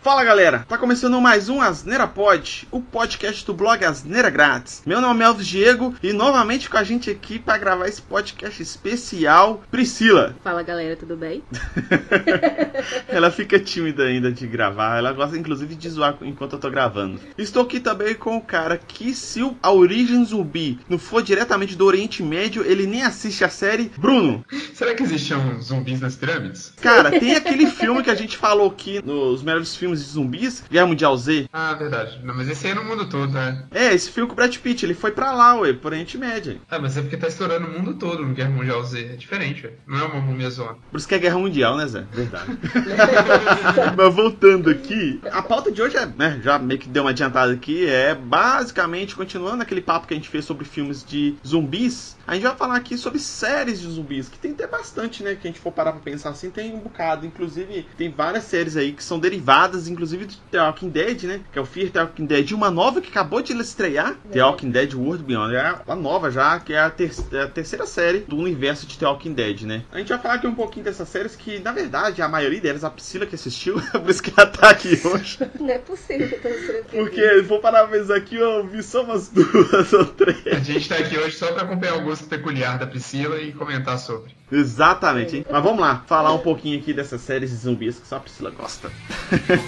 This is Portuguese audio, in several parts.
Fala galera, tá começando mais um Asneira Pod, o podcast do blog Asneira Grátis. Meu nome é Elvis Diego e novamente com a gente aqui para gravar esse podcast especial, Priscila. Fala galera, tudo bem? ela fica tímida ainda de gravar, ela gosta inclusive de zoar enquanto eu tô gravando. Estou aqui também com o cara que, se a origem zumbi não for diretamente do Oriente Médio, ele nem assiste a série. Bruno. Será que existiam zumbis nas pirâmides? Cara, tem aquele filme que a gente falou aqui nos melhores filmes filmes de zumbis, Guerra Mundial Z. Ah, verdade. Não, mas esse aí é no mundo todo, né? É, esse filme com o Brad Pitt, ele foi pra lá, ué, por Oriente Médio. Ah, mas é porque tá estourando o mundo todo no Guerra Mundial Z. É diferente, ué. Não é uma múmia zona. Por isso que é Guerra Mundial, né, Zé? Verdade. mas voltando aqui, a pauta de hoje é, né, já meio que deu uma adiantada aqui, é basicamente continuando aquele papo que a gente fez sobre filmes de zumbis. A gente vai falar aqui sobre séries de zumbis, que tem até bastante, né? Que a gente for parar pra pensar assim, tem um bocado. Inclusive, tem várias séries aí que são derivadas, inclusive de The Walking Dead, né? Que é o Fear The Walking Dead. Uma nova que acabou de estrear, é. The Walking Dead World Beyond. É a nova já, que é a, ter é a, terceira série do universo de The Walking Dead, né? A gente vai falar aqui um pouquinho dessas séries que, na verdade, a maioria delas, a Priscila que assistiu, por isso que ela tá aqui hoje. Não é possível que eu tô Porque, vou parar pra pensar aqui, eu vi só umas duas ou três. A gente tá aqui hoje só pra acompanhar o gosto peculiar da Priscila e comentar sobre. Exatamente, hein? Mas vamos lá, falar um pouquinho aqui dessas séries de zumbis que só a Priscila gosta.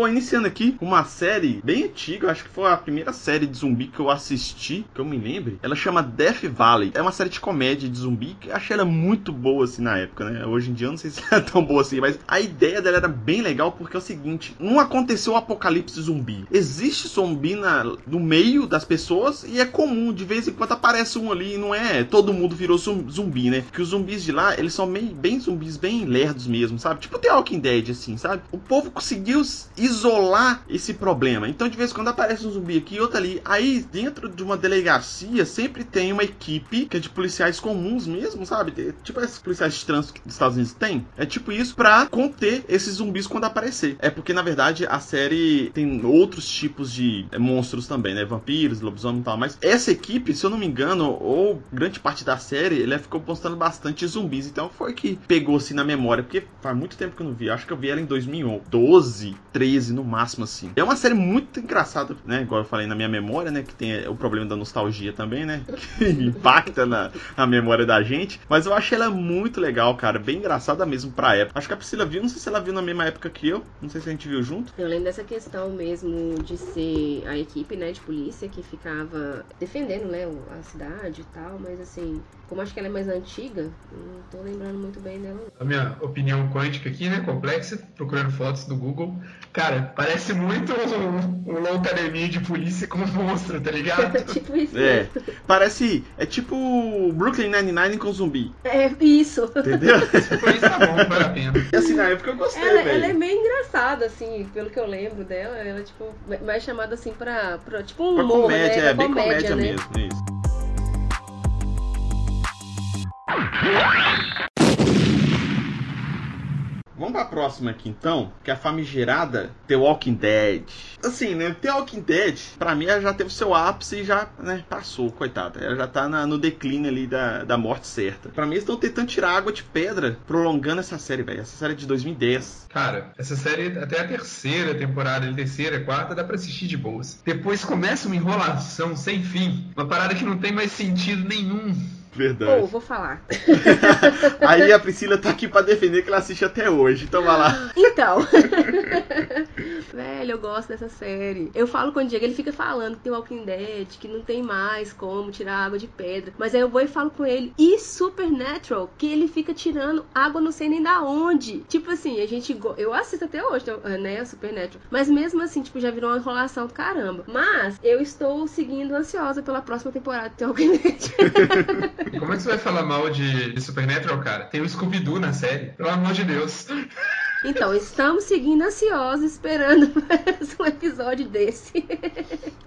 Bom, iniciando aqui uma série bem antiga, acho que foi a primeira série de zumbi que eu assisti, que eu me lembre. Ela chama Death Valley. É uma série de comédia de zumbi que eu achei ela muito boa assim na época, né? Hoje em dia eu não sei se é tão boa assim, mas a ideia dela era bem legal porque é o seguinte: não aconteceu o apocalipse zumbi. Existe zumbi na, no meio das pessoas e é comum, de vez em quando aparece um ali e não é todo mundo virou zumbi, né? Que os zumbis de lá, eles são bem, bem zumbis, bem lerdos mesmo, sabe? Tipo The Walking Dead, assim, sabe? O povo conseguiu isolar esse problema. Então, de vez em quando aparece um zumbi aqui e outro ali. Aí, dentro de uma delegacia, sempre tem uma equipe que é de policiais comuns mesmo, sabe? Tipo esses policiais de trânsito que os Estados Unidos têm. É tipo isso pra conter esses zumbis quando aparecer. É porque, na verdade, a série tem outros tipos de é, monstros também, né? Vampiros, lobisomem e tal. Mas essa equipe, se eu não me engano, ou grande parte da série, ele ficou postando bastante zumbis. Então foi que pegou assim na memória. Porque faz muito tempo que eu não vi. Acho que eu vi ela em 2012, 13 13 no máximo, assim. É uma série muito engraçada, né? Igual eu falei na minha memória, né? Que tem o problema da nostalgia também, né? Que impacta na, na memória da gente. Mas eu achei ela muito legal, cara. Bem engraçada mesmo pra época. Acho que a Priscila viu, não sei se ela viu na mesma época que eu. Não sei se a gente viu junto. Eu lembro dessa questão mesmo de ser a equipe, né, de polícia que ficava defendendo, né, a cidade e tal, mas assim, como acho que ela é mais antiga, não tô lembrando muito bem dela. A minha opinião quântica aqui, né, complexa, procurando fotos do Google. Cara, parece muito um, um academia de polícia com um monstro, tá ligado? tipo isso. É. Parece. É tipo Brooklyn Nine-Nine com zumbi. É, isso. Entendeu? Por isso tá bom, vale a pena. E assim, na época eu gostei, ela, ela é meio engraçada, assim, pelo que eu lembro dela. Ela é, tipo, mais chamada assim pra. pra tipo um pra humor, comédia, né? é, bem comédia, comédia né? mesmo, isso. Vamos pra próxima aqui então, que é a famigerada The Walking Dead. Assim, né? The Walking Dead, pra mim, ela já teve seu ápice e já, né, passou, coitada. Ela já tá na, no declínio ali da, da morte certa. Pra mim, eles estão tentando tirar água de pedra, prolongando essa série, velho. Essa série é de 2010. Cara, essa série, até a terceira temporada, a terceira, quarta, dá pra assistir de boas. Depois começa uma enrolação sem fim. Uma parada que não tem mais sentido nenhum. Verdade. Ou, vou falar. Aí a Priscila tá aqui pra defender que ela assiste até hoje. Então vai lá. Então. Velho, eu gosto dessa série. Eu falo com o Diego, ele fica falando que tem Walking Dead, que não tem mais como tirar água de pedra. Mas aí eu vou e falo com ele. E Supernatural, que ele fica tirando água não sei nem da onde. Tipo assim, a gente. go- Eu assisto até hoje, né? Supernatural. Mas mesmo assim, tipo, já virou uma enrolação do caramba. Mas eu estou seguindo ansiosa pela próxima temporada de Walking Dead. Como é que você vai falar mal de, de Supernatural, cara? Tem o Scooby-Doo na série. Pelo amor de Deus. Então, estamos seguindo ansiosos, esperando mais um episódio desse.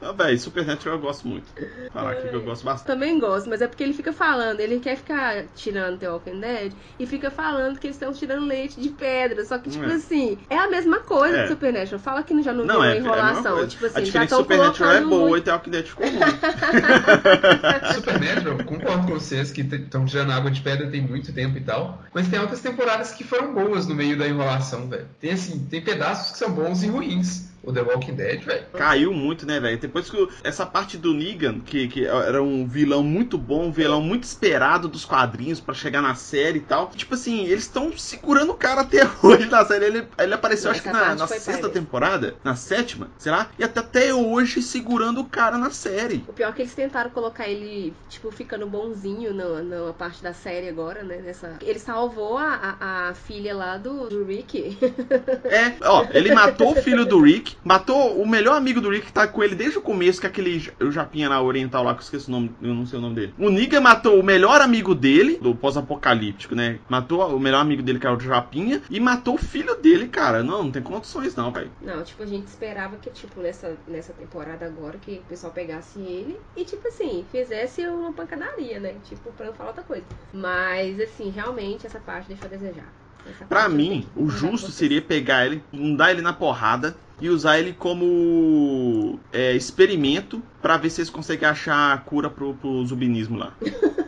Ah, véi, Supernatural eu gosto muito. Falar aqui que eu gosto bastante. Também gosto, mas é porque ele fica falando, ele quer ficar tirando The Walking Dead e fica falando que eles estão tirando leite de pedra. Só que, tipo É. assim, é a mesma coisa É. do Supernatural. Fala que já não, Não, tem é, é a enrolação. tipo a assim, já diferença estão do Supernatural é boa muito... e The Walking Dead ficou ruim. Supernatural, concordo com vocês que estão tirando água de pedra tem muito tempo e tal. Mas tem outras temporadas que foram boas no meio da enrolação, velho. Tem assim, tem pedaços que são bons e ruins. O The Walking Dead, velho. Caiu muito, né, velho? Depois que essa parte do Negan, que, que era um vilão muito bom, um vilão muito esperado dos quadrinhos pra chegar na série e tal. Tipo assim, eles estão segurando o cara até hoje na série. Ele, ele apareceu, Não, acho que na, na sexta temporada, na sétima, sei lá, e até, até hoje segurando o cara na série. O pior é que eles tentaram colocar ele, tipo, ficando bonzinho na, na parte da série agora, né? Nessa... Ele salvou a, a, a filha lá do, do Rick. É, ó, ele matou o filho do Rick, matou o melhor amigo do Rick que tá com ele desde o começo, que é aquele o Japinha lá oriental lá, que eu esqueci o nome, eu não sei o nome dele. O Negan matou o melhor amigo dele, do pós-apocalíptico, né? Matou o melhor amigo dele, que era o Japinha, e matou o filho dele, cara. Não, não tem condições não, velho. Não, tipo, a gente esperava que, tipo, nessa, nessa temporada agora, que o pessoal pegasse ele e, tipo assim, fizesse uma pancadaria, né? Tipo, pra não falar outra coisa. Mas, assim, realmente essa parte deixou a desejar. Eu mim, o com justo seria pegar ele, mandar ele na porrada e usar ele como é, experimento pra ver se eles conseguem achar a cura pro, pro zubinismo lá.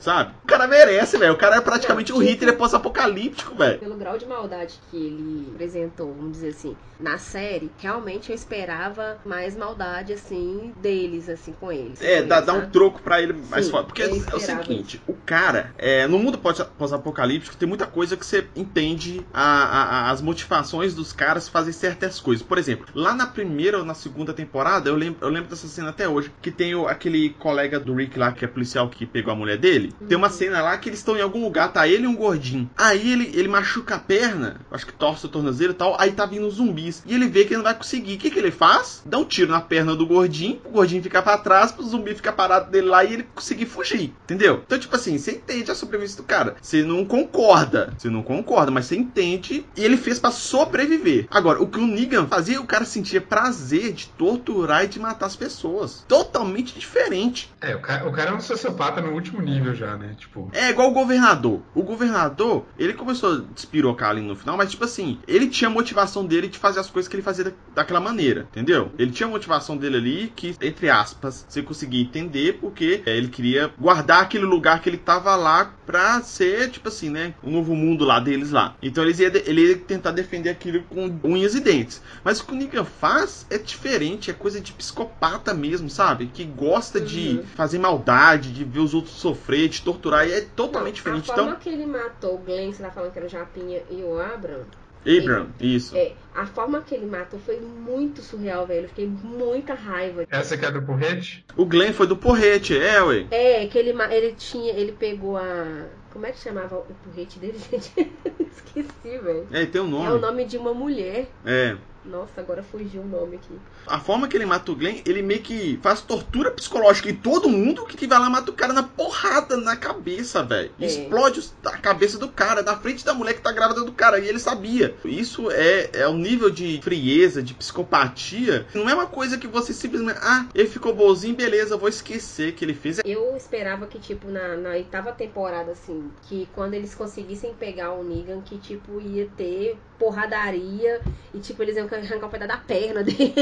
Sabe? O cara merece, velho. O cara é praticamente o Hitler pós-apocalíptico, velho. Pelo grau de maldade que ele apresentou, vamos dizer assim, na série, realmente eu esperava mais maldade, assim, deles, assim, com eles. É, com dá, eles, dá um troco pra ele mais Sim, forte. Porque é o seguinte, o cara, é, no mundo pós- pós-apocalíptico, tem muita coisa que você entende a- a- a- as motivações dos caras fazem certas coisas. Por exemplo, lá na primeira ou na segunda temporada, eu lembro, eu lembro dessa cena até hoje, que tem o- aquele colega do Rick lá, que é policial que pegou a mulher dele. Tem uma cena lá que eles estão em algum lugar, tá ele e um gordinho. Aí ele, ele machuca a perna, acho que torce o tornozelo e tal, aí tá vindo zumbis. E ele vê que ele não vai conseguir. O que, que ele faz? Dá um tiro na perna do gordinho, o gordinho fica pra trás, o zumbi fica parado dele lá e ele conseguir fugir. Entendeu? Então, tipo assim, você entende a sobrevivência do cara. Você não concorda. Você não concorda, mas você entende. E ele fez pra sobreviver. Agora, o que o Negan fazia, o cara sentia prazer de torturar e de matar as pessoas. Totalmente diferente. É, o cara, o cara é um sociopata no último nível já, né? Tipo, É igual o governador. O governador, ele começou a despirocar ali no final, mas tipo assim, ele tinha a motivação dele de fazer as coisas que ele fazia da- daquela maneira, entendeu? Ele tinha a motivação dele ali que, entre aspas, você conseguia entender porque é, ele queria guardar aquele lugar que ele tava lá pra ser, tipo assim, né? O novo mundo lá deles lá. Então eles ia, de- ele ia tentar defender aquilo com unhas e dentes. Mas o que o Negan faz é diferente, é coisa de psicopata mesmo, sabe? Que gosta de Uhum. fazer maldade, de ver os outros sofrer, de torturar, e é totalmente diferente. A forma Então, que ele matou o Glenn, você tá falando que era o Japinha e o Abram, Abram, isso. é, a forma que ele matou foi muito surreal, velho. Eu fiquei muita raiva. essa que é do porrete? O Glenn foi do porrete, é, ué. É, que ele, ele tinha, ele pegou a... Como é que chamava o porrete dele, gente? Esqueci, velho. É, tem um É o nome. nome de uma mulher. É. Nossa, agora fugiu o nome aqui. A forma que ele mata o Glenn, ele meio que faz tortura psicológica em todo mundo que vai lá e mata o cara na porrada na cabeça, velho. É. Explode a cabeça do cara, na frente da mulher que tá grávida do cara. E ele sabia. Isso é, é um nível de frieza, de psicopatia. Não é uma coisa que você simplesmente. Ah, ele ficou bonzinho, beleza, vou esquecer que ele fez. Eu esperava que, tipo, na, na oitava temporada, assim, que quando eles conseguissem pegar o Negan, que, tipo, ia ter porradaria e, tipo, eles iam arrancar um pedaço da perna dele,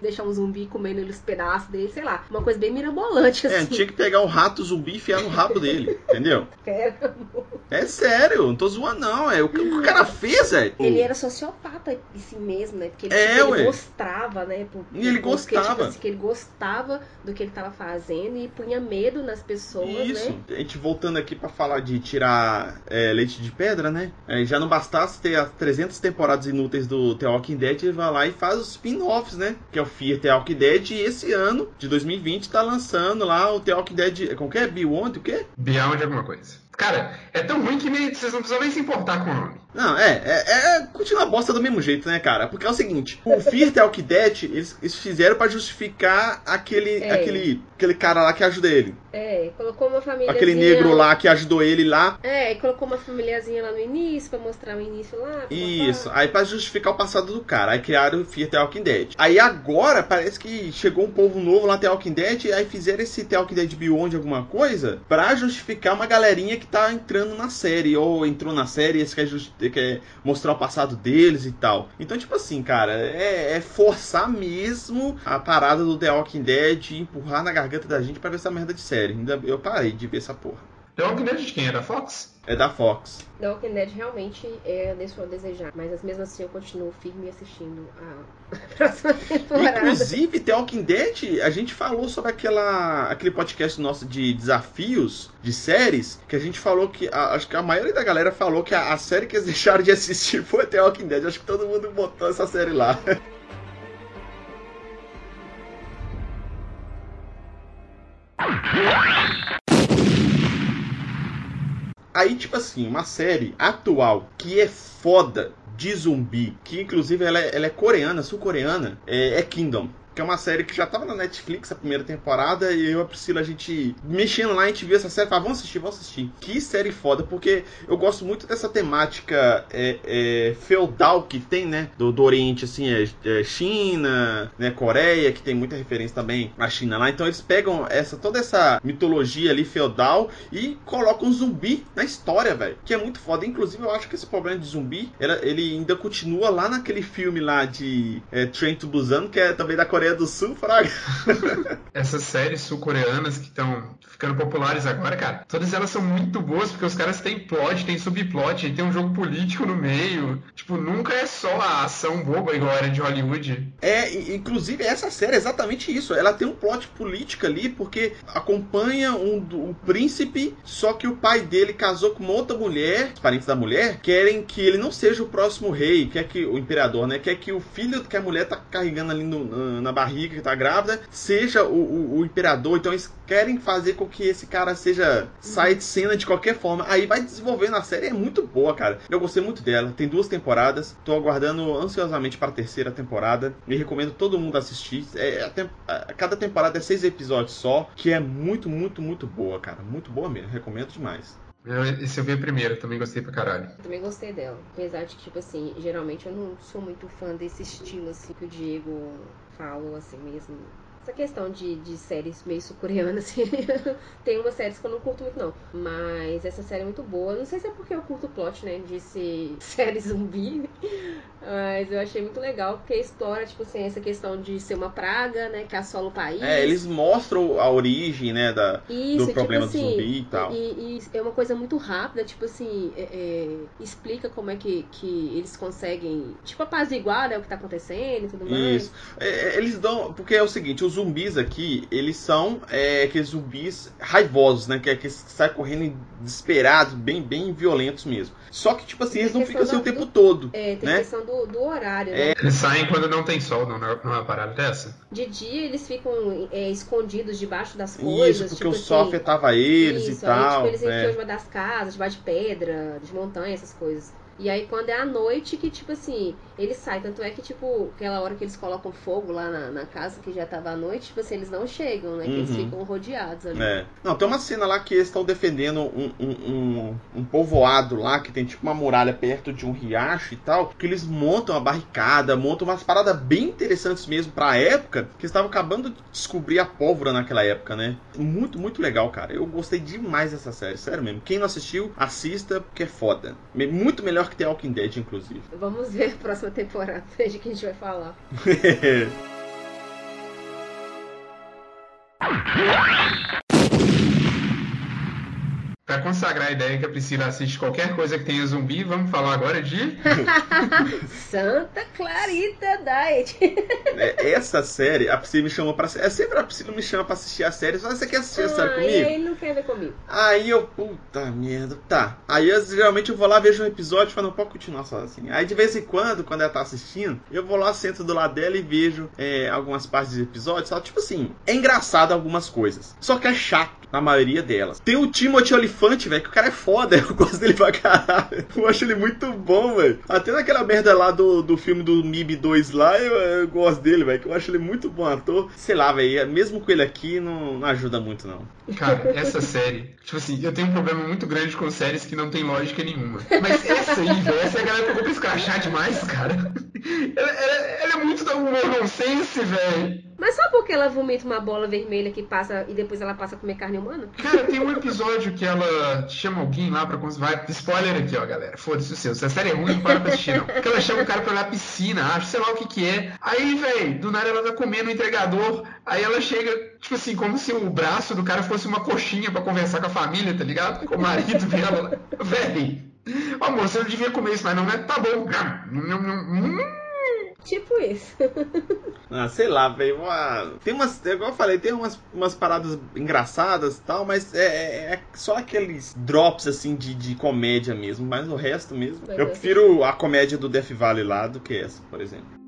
deixar um zumbi comendo ele os pedaços dele, sei lá. Uma coisa bem mirabolante, É, assim. tinha que pegar um rato zumbi e enfiar no rabo dele, entendeu? Pera. É sério, não tô zoando não, é o que o cara fez, velho. Ele era sociopata em si mesmo, né? Porque ele, É, tipo, ele gostava, né? Por- E ele porque, gostava. Tipo, assim, que ele gostava do que ele tava fazendo e punha medo nas pessoas, Isso. né? A gente voltando aqui pra falar de tirar é, leite de pedra, né? É, já não bastasse ter as 300 temporadas inúteis do The Walking Dead, vai lá e faz os spin-offs, né? Que é o Fear The Walking Dead. E esse ano, de 2020, tá lançando lá o The Walking Dead. Como que é? Beyond o quê? Beyond alguma coisa. Cara, é tão ruim que nem, vocês não precisam nem se importar com o nome. Não, é, é, é continua a bosta do mesmo jeito, né, cara? Porque é o seguinte, o Fear the Walking Dead, eles, eles fizeram pra justificar aquele, É. aquele, aquele cara lá que ajuda ele. É, colocou uma família. Aquele negro lá que ajudou ele lá. É, e colocou uma famíliazinha lá no início pra mostrar o início lá. Isso, aí pra justificar o passado do cara, aí criaram o Fear The Walking Dead. Aí agora parece que chegou um povo novo lá The Walking Dead, aí fizeram esse The Walking Dead Beyond alguma coisa pra justificar uma galerinha que tá entrando na série, ou entrou na série e quer, justi- quer mostrar o passado deles e tal. Então, tipo assim, cara, é, é forçar mesmo a parada do The Walking Dead e empurrar na garganta da gente pra ver essa merda de série. Ainda eu parei de ver essa porra. The Walking Dead de quem? É da Fox? É da Fox. The Walking Dead realmente é, deixou a desejar. Mas mesmo assim eu continuo firme assistindo a próxima temporada. Inclusive, The Walking Dead, a gente falou sobre aquela, aquele podcast nosso de desafios de séries, que a gente falou que, a- acho que a maioria da galera falou que a, a série que eles deixaram de assistir foi The Walking Dead. Acho que todo mundo botou essa série lá. Aí, tipo assim, uma série atual que é foda de zumbi, que inclusive ela é, ela é coreana, sul-coreana, é, é Kingdom. Que é uma série que já tava na Netflix a primeira temporada e eu e a Priscila, a gente mexendo lá, a gente viu essa série e falava, vamos assistir, vamos assistir. Que série foda, porque eu gosto muito dessa temática é, é, feudal que tem, né? Do, do Oriente, assim, é, é China, né? Coreia, que tem muita referência também à China lá. Então eles pegam essa toda essa mitologia ali feudal e colocam um zumbi na história, velho. Que é muito foda. Inclusive, eu acho que esse problema de zumbi, ele ainda continua lá naquele filme lá de é, Train to Busan, que é também da Coreia do Sul, fraga. Essas séries sul-coreanas que estão ficando populares agora, cara, todas elas são muito boas porque os caras têm plot, tem subplot, e tem um jogo político no meio. Tipo, nunca é só a ação boba igual era de Hollywood. É, inclusive essa série é exatamente isso. Ela tem um plot político ali, porque acompanha um, um príncipe, só que o pai dele casou com uma outra mulher, os parentes da mulher, querem que ele não seja o próximo rei, quer que o imperador, né? Quer que o filho que a mulher tá carregando ali no- na, na barriga, que tá grávida, seja o, o- o imperador. Então eles querem fazer com que esse cara seja saia de cena de qualquer forma. Aí vai desenvolvendo a série, é muito boa, cara. Eu gostei muito dela. Tem duas temporadas. Tô aguardando ansiosamente para a terceira temporada. Me recomendo todo mundo assistir. É, a a- cada temporada é seis episódios só, que é muito, muito, muito boa, cara. Muito boa mesmo. Recomendo demais. Eu- Esse eu vi a primeira, também gostei pra caralho. Também gostei dela. Apesar de que, tipo assim, geralmente eu não sou muito fã desse estilo, assim, que o Diego falou, assim mesmo. Essa questão de, de séries meio sul-coreanas, assim, tem umas séries que eu não curto muito, não. Mas essa série é muito boa. Não sei se é porque eu curto o plot, né, de ser série zumbi, mas eu achei muito legal, porque explora, tipo assim, essa questão de ser uma praga, né, que assola o país. É, eles mostram a origem, né, da, Isso, do problema tipo do assim, zumbi e tal. E, e é uma coisa muito rápida, tipo assim, é- é, explica como é que, que eles conseguem, tipo, apaziguar né, o que tá acontecendo e tudo mais. Isso. É, eles dão. Porque é o seguinte, os zumbis aqui, eles são é, aqueles zumbis raivosos, né? Que é aqueles que saem correndo desesperados, bem, bem violentos mesmo. Só que, tipo assim, eles não ficam assim o tempo do- todo. É, tem né? questão do, do horário, É. né? Eles saem quando não tem sol, não, não é uma parada dessa? De dia eles ficam é, escondidos debaixo das coisas. Isso, porque tipo o sol assim, afetava eles isso, e tal. Aí, tipo, eles enfiam debaixo das casas, debaixo de pedra, de montanha, essas coisas. E aí quando é à noite que, tipo assim, eles saem. Tanto é que, tipo, aquela hora que eles colocam fogo lá na, na casa que já tava à noite, tipo assim, eles não chegam, né? Que eles Uhum. ficam rodeados ali. É. Não, tem uma cena lá que eles estão defendendo um, um, um, um povoado lá, que tem tipo uma muralha perto de um riacho e tal, que eles montam a barricada, montam umas paradas bem interessantes mesmo pra época, que estavam acabando de descobrir a pólvora naquela época, né? Muito, muito legal, cara. Eu gostei demais dessa série, sério mesmo. Quem não assistiu, assista, porque é foda. Muito melhor que The Walking Dead, inclusive. Vamos ver a próxima temporada, de que a gente vai falar. Pra consagrar a ideia que a Priscila assiste qualquer coisa que tenha zumbi, vamos falar agora de. Santa Clarita Diet. É, essa série, a Priscila me chamou pra. É sempre a Priscila me chama pra assistir a série. Fala, você quer assistir a série Ah, comigo? aí ele não quer ver comigo. Aí eu, puta merda, tá. Aí eu, geralmente eu vou lá, vejo um episódio e falo, não pode continuar sozinho. Aí de vez em quando, quando ela tá assistindo, eu vou lá, sento do lado dela e vejo é, algumas partes do episódio, sabe? Tipo assim, é engraçado algumas coisas. Só que é chato. Na maioria delas. Tem o Timothy Olifante, velho, que o cara é foda, eu gosto dele pra caralho. Eu acho ele muito bom, velho. Até naquela merda lá do, do filme do MIB 2 lá, eu, eu gosto dele, velho, que eu acho ele muito bom ator. Sei lá, velho, mesmo com ele aqui, não, não ajuda muito, não. Cara, essa série, tipo assim, eu tenho um problema muito grande com séries que não tem lógica nenhuma. Mas essa aí, velho, essa é a galera pegou pra escrachar demais, cara. Ela, ela, ela é muito da humor nonsense, velho. Mas só porque ela vomita uma bola vermelha que passa e depois ela passa a comer carne humana? Cara, tem um episódio que ela chama alguém lá pra vai Spoiler aqui, ó, galera. Foda-se o seu. Se a série é ruim, para pra assistir, não. Que ela chama o cara pra olhar a piscina, acho, sei lá o que que é. Aí, velho, do nada ela tá comendo o entregador. Aí ela chega, tipo assim, como se o braço do cara fosse uma coxinha pra conversar com a família, tá ligado? Com o marido dela. Véi. Amor, você não devia comer isso, mas não, né? Tá bom. Hum. Tipo isso. ah, sei lá, velho. Tem umas. Igual eu falei, tem umas, umas paradas engraçadas e tal, mas é, é, é, só aqueles drops assim de, de comédia mesmo. Mas o resto mesmo. eu prefiro a comédia do Death Valley lá do que essa, por exemplo.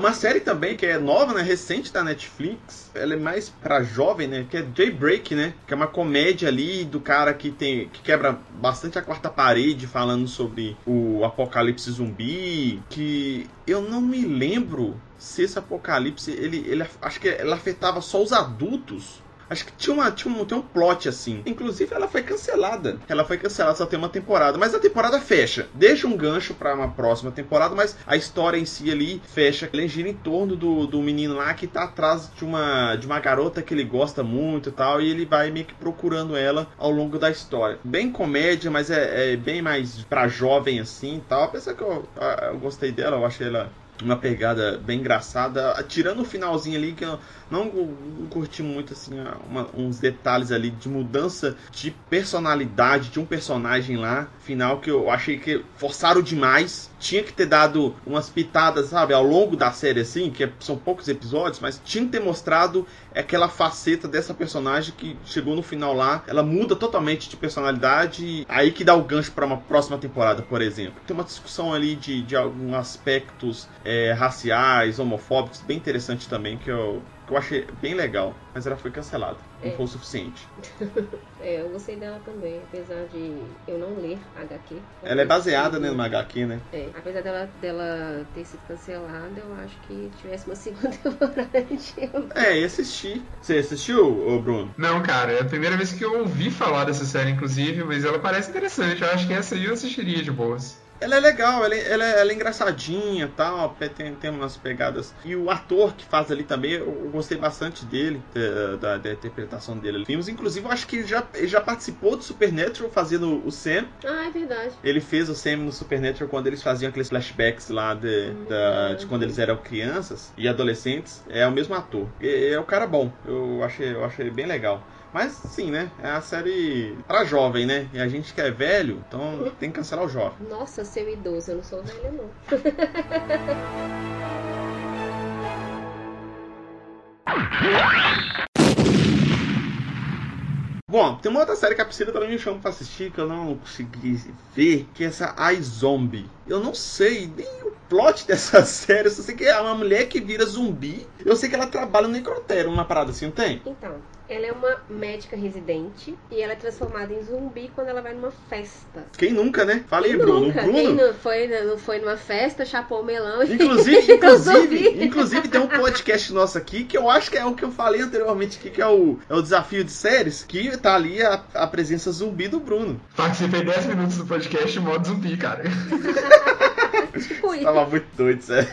Uma série também que é nova, né, recente da Netflix, ela é mais pra jovem, né, que é Jailbreak, né, que é uma comédia ali do cara que tem que quebra bastante a quarta parede falando sobre o apocalipse zumbi, que eu não me lembro se esse apocalipse ele, ele acho que ele afetava só os adultos Acho que tinha, uma, tinha, um, tinha um plot assim. Inclusive, ela foi cancelada. Ela foi cancelada, só tem uma temporada. Mas a temporada fecha. Deixa um gancho para uma próxima temporada, mas a história em si ali fecha. Ele gira em torno do, do menino lá que tá atrás de uma, de uma garota que ele gosta muito e tal. E ele vai meio que procurando ela ao longo da história. Bem comédia, mas é, é bem mais pra jovem assim e tal. Apesar que eu, eu gostei dela, eu achei ela uma pegada bem engraçada, tirando o finalzinho ali que eu não, curti muito assim uma, uns detalhes ali de mudança de personalidade de um personagem lá, final que eu achei que forçaram demais, tinha que ter dado umas pitadas, sabe, ao longo da série assim, que são poucos episódios, mas tinha que ter mostrado aquela faceta dessa personagem que chegou no final lá, ela muda totalmente de personalidade, aí que dá o gancho para uma próxima temporada, por exemplo. Tem uma discussão ali de, de alguns aspectos é, raciais, homofóbicos, bem interessante também, que eu, que eu achei bem legal, mas ela foi cancelada. É. Não foi o suficiente. é, eu gostei dela também, apesar de eu não ler HQ. Ela é baseada né, numa HQ, né? É, apesar dela, dela ter sido cancelada, eu acho que tivesse uma segunda temporada. é, e assisti. Você assistiu, Bruno? Não, cara, é a primeira vez que eu ouvi falar dessa série, inclusive, mas ela parece interessante. Eu acho que essa aí eu assistiria de boas. Ela é legal, ela é, ela é, ela é engraçadinha tal, tem, tem umas pegadas. E o ator que faz ali também, eu, eu gostei bastante dele, da, da, interpretação dele. Filmes, inclusive, eu acho que ele já, ele já participou do Supernatural fazendo o Sam. Ah, é verdade. Ele fez o Sam no Supernatural quando eles faziam aqueles flashbacks lá de, hum, da, de quando eles eram crianças e adolescentes. É o mesmo ator. É, é o cara bom. Eu achei, eu achei bem legal. Mas sim, né? É a série pra jovem, né? E a gente que é velho, então tem que cancelar o jovem. Nossa, seu idoso, eu não sou velha, não. Bom, tem uma outra série que a Priscila também me chama pra assistir que eu não consegui ver, que é essa iZombie. Eu não sei nem o plot dessa série, eu só sei que é uma mulher que vira zumbi. Eu sei que ela trabalha no necrotério, uma parada assim, não tem? Então, ela é uma médica residente e ela é transformada em zumbi quando ela vai numa festa. Quem nunca, né? Fala aí, Bruno. Nunca. Bruno. Quem não foi, não foi numa festa, chapou o melão Inclusive, inclusive, inclusive tem um podcast nosso aqui que eu acho que é o que eu falei anteriormente aqui, que é o, é o desafio de séries, que tá ali a, a presença zumbi do Bruno. Participei 10 minutos do podcast em modo zumbi, cara. tipo isso. Tava muito doido, sério.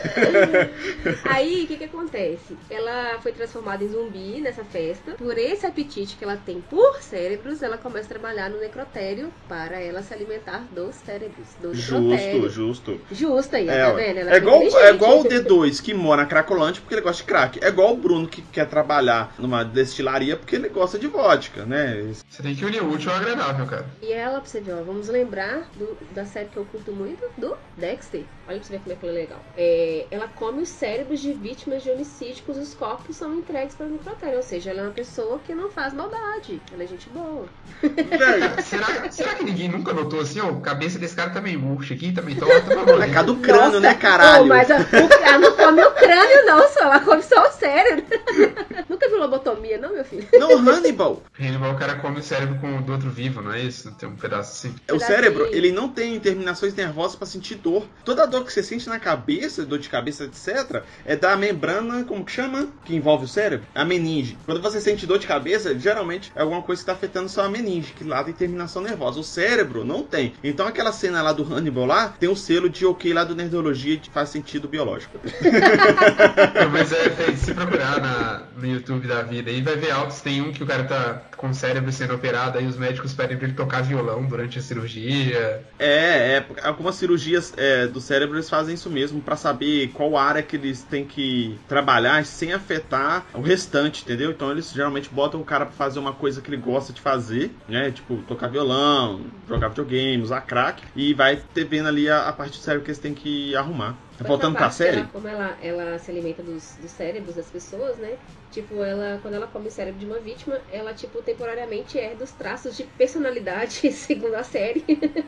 Aí, o que que acontece? Ela foi transformada em zumbi nessa festa. Por esse apetite que ela tem por cérebros, ela começa a trabalhar no necrotério para ela se alimentar dos cérebros. Do justo, justo. Justo aí, é, tá vendo? Ela é, igual, é igual o D2 que mora na Cracolândia porque ele gosta de crack. É igual o Bruno que quer trabalhar numa destilaria porque ele gosta de vodka, né? Você tem que unir o útil ao agradável, cara. E ela, pra você ver, ó, vamos lembrar do, da série que eu curto muito, do Dexter. Olha pra você ver como é que ela é legal. É, ela come os cérebros de vítimas de homicídio cujos corpos são entregues para o necrotério. Ou seja, ela é uma pessoa que não faz maldade. Ela é gente boa. Velho, será, será que ninguém nunca notou assim, ó, a cabeça desse cara tá meio murcha aqui, tá meio torta, É cada do crânio, né, caralho? Pô, mas a, ela não come o crânio, não, só. Ela come só o cérebro. Nunca viu lobotomia, não, meu filho? Não, Hannibal. Hannibal, o cara come o cérebro com o do outro vivo, não é isso? Tem um pedaço assim. O Pedacinho. cérebro, ele não tem terminações nervosas pra sentir dor. Toda dor que você sente na cabeça, dor de cabeça, etc., é da membrana, como que chama? Que envolve o cérebro? A meninge. Quando você sente dor de cabeça, geralmente é alguma coisa que tá afetando só a meninge, que lá tem terminação nervosa. O cérebro não tem. Então aquela cena lá do Hannibal lá, tem um selo de ok lá do Nerdologia que faz sentido biológico. Mas é, tem- se procurar na, no YouTube da vida aí, vai ver altos. Tem um que o cara tá com o cérebro sendo operado, aí os médicos pedem pra ele tocar violão durante a cirurgia. É, é, algumas cirurgias é, do cérebro eles fazem isso mesmo pra saber qual área que eles têm que trabalhar sem afetar o restante, entendeu? Então eles geralmente botam o cara pra fazer uma coisa que ele gosta de fazer, né? Tipo, tocar violão, jogar videogame, usar crack, e vai ter vendo ali a, a parte do cérebro que eles têm que arrumar. Tá Outra pra série? Ela, como ela, ela se alimenta dos, dos cérebros das pessoas, né? Tipo, ela, quando ela come o cérebro de uma vítima, ela, tipo, temporariamente herda os traços de personalidade, segundo a série,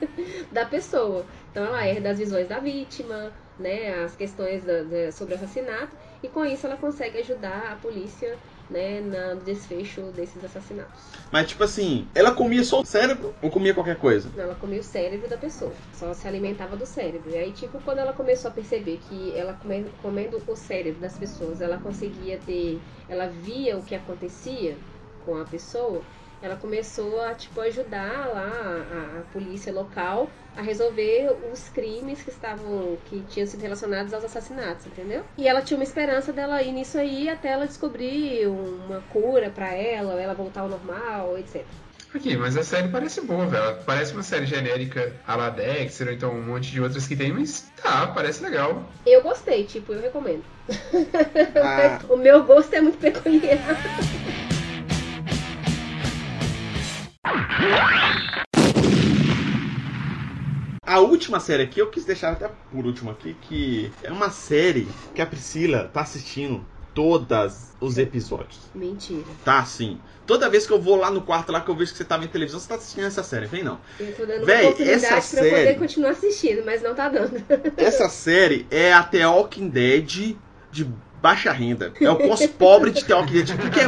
da pessoa. Então ela herda as visões da vítima, né? As questões da- da- sobre o assassinato. E com isso ela consegue ajudar a polícia, né? No desfecho desses assassinatos. Mas tipo assim, ela comia só o cérebro ou comia qualquer coisa? Ela comia o cérebro da pessoa. Só se alimentava do cérebro. E aí, tipo, quando ela começou a perceber que ela come- comendo o cérebro das pessoas, ela conseguia ter. Ela via o que acontecia com a pessoa, ela começou a, tipo, ajudar lá a, a polícia local a resolver os crimes que estavam. que tinham sido relacionados aos assassinatos, entendeu? E ela tinha uma esperança dela ir nisso aí até ela descobrir uma cura pra ela, ou ela voltar ao normal, etc. Aqui, mas a série parece boa, velho. Parece uma série genérica a la Dexter, ou então um monte de outras que tem, mas tá, parece legal. Eu gostei, tipo, eu recomendo. Ah. O meu gosto é muito peculiar. A última série aqui, eu quis deixar até por último aqui, que é uma série que a Priscila tá assistindo todos os episódios. Mentira. Tá assim. Toda vez que eu vou lá no quarto lá que eu vejo que você tá vendo televisão, você tá assistindo essa série, vem não. Eu tô dando Véi, uma oportunidade essa pra eu poder série- continuar assistindo, mas não tá dando. Essa série é a The Walking Dead de baixa renda. É o pós-pobre de Dead. Porque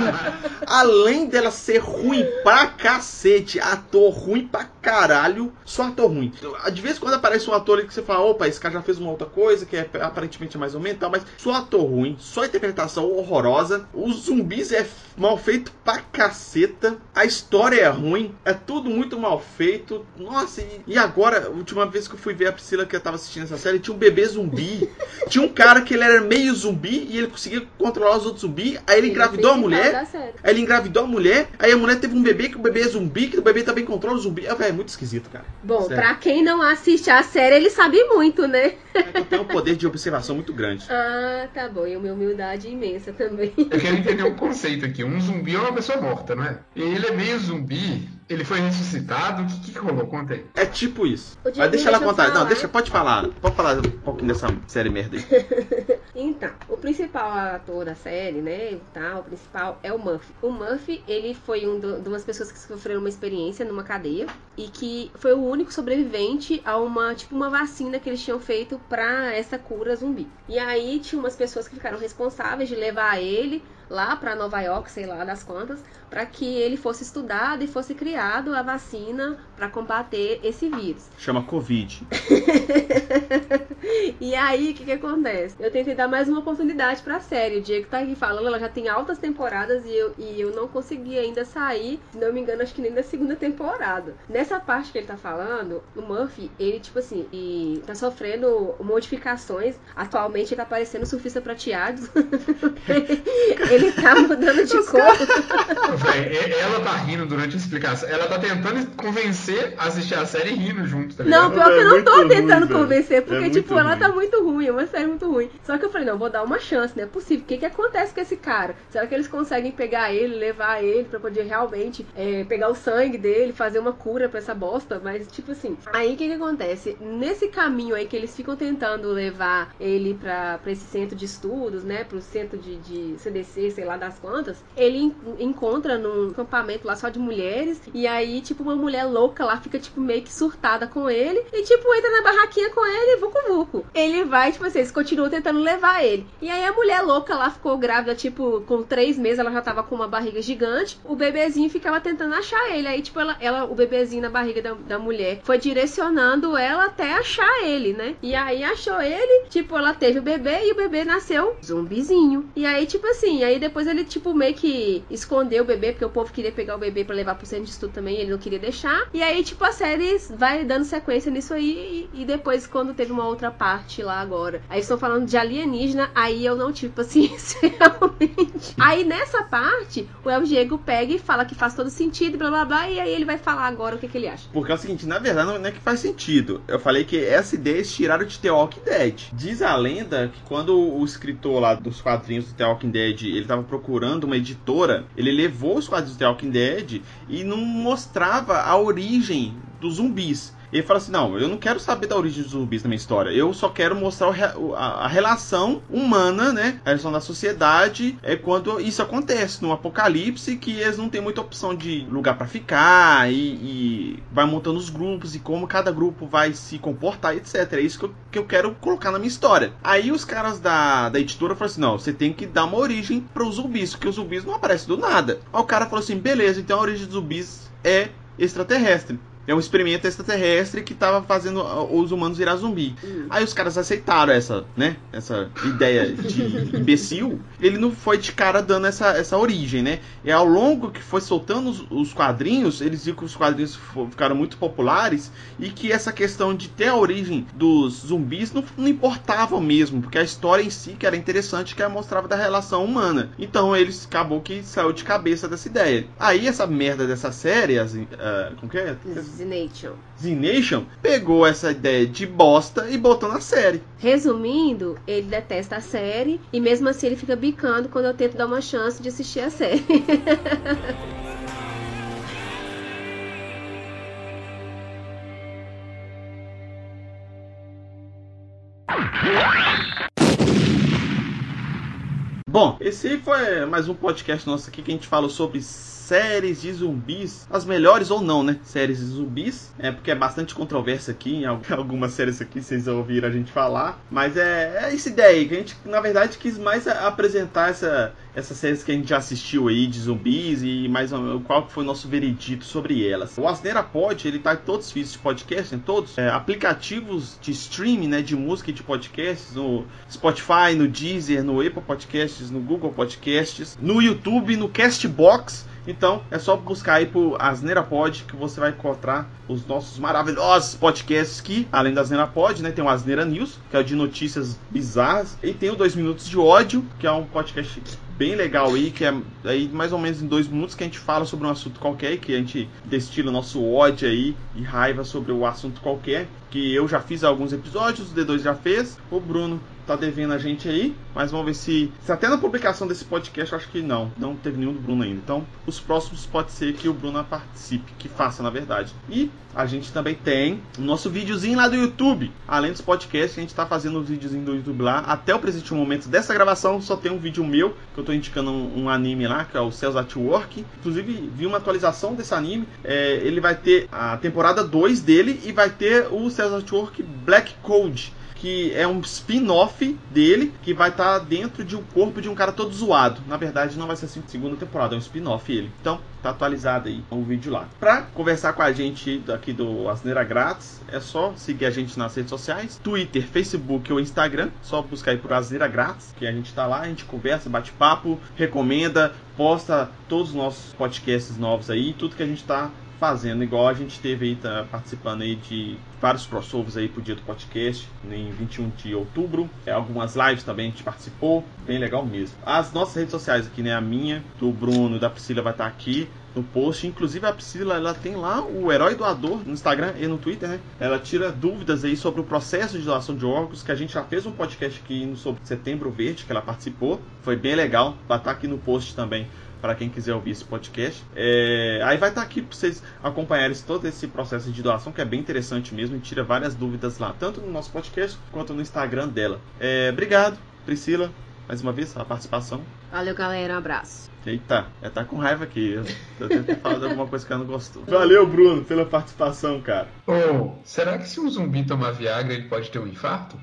além dela ser ruim pra cacete, ator ruim pra caralho, só ator ruim. De vez em quando aparece um ator ali que você fala, opa, esse cara já fez uma outra coisa, que é aparentemente mais ou menos tal, mas só ator ruim, só interpretação horrorosa. Os zumbis é mal feito pra caceta. A história é ruim, é tudo muito mal feito. Nossa, e, e agora, a última vez que eu fui ver a Priscila que eu tava assistindo essa série, tinha um bebê zumbi. tinha um cara que ele era meio zumbi e ele conseguia controlar os outros zumbis. Aí ele engravidou a mulher. Aí ele engravidou a mulher, aí a mulher teve um bebê que o bebê é zumbi, que o bebê também controla o zumbi. É, véi, é muito esquisito, cara. Bom, Sério. pra quem não assiste a série, ele sabe muito, né? É eu tenho um poder de observação muito grande. Ah, tá bom. E uma humildade imensa também. Eu quero entender um conceito aqui. Um zumbi é uma pessoa morta, não é? E ele é meio zumbi, ele foi ressuscitado, o que, que rolou? Conta aí. É tipo isso. Mas deixa ela contar. Não, falar. deixa, pode falar. Pode falar um pouquinho dessa série merda aí. Então, o principal ator da série, né, tá, o principal é o Murphy. O Murphy, ele foi um do, de umas pessoas que sofreram uma experiência numa cadeia e que foi o único sobrevivente a uma, tipo, uma vacina que eles tinham feito pra essa cura zumbi. E aí tinha umas pessoas que ficaram responsáveis de levar ele lá pra Nova York, sei lá das quantas, pra que ele fosse estudado e fosse criado a vacina pra combater esse vírus. Chama Covid. E aí, o que, que acontece? Eu tentei dar mais uma oportunidade pra série. O Diego tá aqui falando, ela já tem altas temporadas e eu, e eu não consegui ainda sair, se não me engano, acho que nem da segunda temporada. Nessa parte que ele tá falando, o Murphy, ele, tipo assim, e tá sofrendo modificações. Atualmente ele tá parecendo surfista prateado. ele tá mudando de cor. Véi, e- ela tá rindo durante a explicação. Ela tá tentando convencer a assistir a série rindo junto, tá Não, pior que eu É não tô muito tentando ruim, convencer, porque, É tipo, ruim. ela tá muito ruim, é uma série muito ruim. Só que eu falei, não, vou dar uma chance, não é possível. O que que acontece com esse cara? Será que eles conseguem pegar ele, levar ele pra poder realmente é, pegar o sangue dele, fazer uma cura pra essa bosta? Mas, tipo assim, aí o que que acontece? Nesse caminho aí que eles ficam tentando levar ele pra, pra esse centro de estudos, né, pro centro de, de CDC, sei lá das quantas, ele en num acampamento lá só de mulheres, e aí, tipo, uma mulher louca lá fica, tipo, meio que surtada com ele, e, tipo, entra na barraquinha com ele, vucu vucu. Ele vai, tipo assim, eles continuam tentando levar ele. E aí a mulher louca lá ficou grávida, tipo, com três meses, ela já tava com uma barriga gigante, o bebezinho ficava tentando achar ele. Aí, tipo, ela, ela o bebezinho na barriga da, da mulher foi direcionando ela até achar ele, né? E aí achou ele, tipo, ela teve o bebê e o bebê nasceu zumbizinho. E aí, tipo assim, aí depois ele, tipo, meio que escondeu o bebê, porque o povo queria pegar o bebê para levar pro centro de estudo também, ele não queria deixar. E aí, tipo, a série vai dando sequência nisso aí, e, e depois, quando teve uma outra parte lá agora, aí estão falando de alienígena, aí eu não tive paciência, realmente. Aí nessa parte, o El Diego pega e fala que faz todo sentido, blá blá blá, e aí ele vai falar agora o que, que ele acha. Porque é o seguinte, na verdade não é que faz sentido. Eu falei que essa ideia eles tiraram de The Walking Dead. Diz a lenda que quando o escritor lá dos quadrinhos do The Walking Dead, ele tava procurando uma editora, ele levou os quadrinhos The Walking Dead e não mostrava a origem dos zumbis. Ele fala assim: não, eu não quero saber da origem dos zumbis na minha história. Eu só quero mostrar a, relação humana, né? A relação da sociedade é quando isso acontece no apocalipse, que eles não têm muita opção de lugar para ficar e, e, vai montando os grupos e como cada grupo vai se comportar, etc. É isso que eu, que eu quero colocar na minha história. Aí os caras da, da editora falaram assim: não, você tem que dar uma origem para os zumbis, porque os zumbis não aparecem do nada. Aí o cara falou assim: beleza, então a origem dos zumbis é extraterrestre. É um experimento extraterrestre que tava fazendo os humanos virar zumbi. Uhum. Aí os caras aceitaram essa, né? Essa ideia de imbecil. Ele não foi de cara dando essa, essa origem, né? E ao longo que foi soltando os, os quadrinhos, eles viram que os quadrinhos ficaram muito populares e que essa questão de ter a origem dos zumbis não, não importava mesmo, porque a história em si que era interessante, que mostrava da relação humana. Então eles acabou que saiu de cabeça dessa ideia. Aí essa merda dessa série, assim, uh, como que é? Z Nation. Z Nation pegou essa ideia de bosta e botou na série. Resumindo, ele detesta a série e mesmo assim ele fica bicando quando eu tento dar uma chance de assistir a série. Bom, esse foi mais um podcast nosso aqui que a gente falou sobre séries de zumbis, as melhores ou não, né? Séries de zumbis, é porque é bastante controvérsia aqui em algumas séries aqui, vocês ouviram a gente falar, mas é, é essa ideia aí, que a gente, na verdade, quis mais apresentar essa, essas séries que a gente já assistiu aí de zumbis e mais qual foi o nosso veredito sobre elas. O Asneira Pod, ele tá em todos os vídeos de podcast, em todos é, aplicativos de streaming, né, de música e de podcasts, no Spotify, no Deezer, no Apple Podcasts, no Google Podcasts, no YouTube, no Castbox então é só buscar aí por Asneira Pod que você vai encontrar os nossos maravilhosos podcasts que, além da Asneira Pod, né, tem o Asneira News, que é o de notícias bizarras, e tem o 2 Minutos de Ódio, que é um podcast bem legal aí, que é aí mais ou menos em dois minutos que a gente fala sobre um assunto qualquer, que a gente destila nosso ódio aí e raiva sobre o assunto qualquer. Que eu já fiz alguns episódios, o D2 já fez, o Bruno tá devendo a gente aí, mas vamos ver se, se até na publicação desse podcast acho que não, não teve nenhum do Bruno ainda. Então, os próximos pode ser que o Bruno participe, que faça na verdade. E a gente também tem o nosso videozinho lá do YouTube. Além dos podcasts, a gente tá fazendo os videozinhos do YouTube lá. Até o presente momento dessa gravação, só tem um vídeo meu, que eu tô indicando um, um anime lá, que é o Cells at Work. Inclusive, vi uma atualização desse anime. É, ele vai ter a temporada 2 dele e vai ter o Cells at Work Black Code que é um spin-off dele, que vai estar tá dentro de um corpo de um cara todo zoado. Na verdade, não vai ser assim segunda temporada, é um spin-off ele. Então, tá atualizado aí o vídeo lá. Pra conversar com a gente aqui do Asneira Grátis, é só seguir a gente nas redes sociais, Twitter, Facebook ou Instagram, só buscar aí por Asneira Grátis, que a gente tá lá, a gente conversa, bate papo, recomenda, posta todos os nossos podcasts novos aí, tudo que a gente tá fazendo, igual a gente teve aí, tá participando aí de vários crossovers aí pro dia do podcast, em 21 de outubro. É, algumas lives também a gente participou, bem legal mesmo. As nossas redes sociais aqui, né? A minha, do Bruno da Priscila vai estar tá aqui no post. Inclusive a Priscila, ela tem lá o Herói Doador no Instagram e no Twitter, né? Ela tira dúvidas aí sobre o processo de doação de órgãos, que a gente já fez um podcast aqui sobre Setembro Verde, que ela participou. Foi bem legal. Vai estar aqui no post também para quem quiser ouvir esse podcast. É, aí vai estar tá aqui para vocês acompanharem todo esse processo de doação, que é bem interessante mesmo, e tira várias dúvidas lá, tanto no nosso podcast quanto no Instagram dela. É, obrigado, Priscila, mais uma vez, a participação. Valeu, galera, um abraço. Eita, ela tá com raiva aqui. Eu, devo ter falado alguma coisa que ela não gostou. Valeu, Bruno, pela participação, cara. Oh, será que se um zumbi tomar Viagra, ele pode ter um infarto?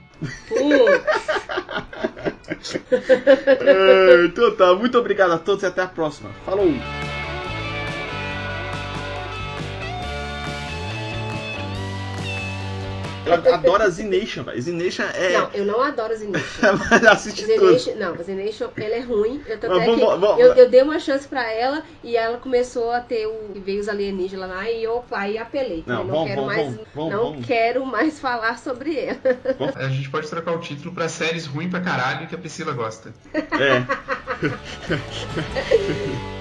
é, então tá, muito obrigado a todos e até a próxima. Falou! Eu adoro a Zination, velho. Zination é. Não, eu não adoro a Zination. Mas assiste Zination, Não, a Zination, ela é ruim. Eu, até vamos, vamos, eu, eu, dei uma chance pra ela e ela começou a ter o. Veio os alienígenas lá e eu aí apelei. Não, não quero vamos, mais. vamos, não quero mais falar sobre ela. A gente pode trocar o título pra séries ruim pra caralho que a Priscila gosta. É.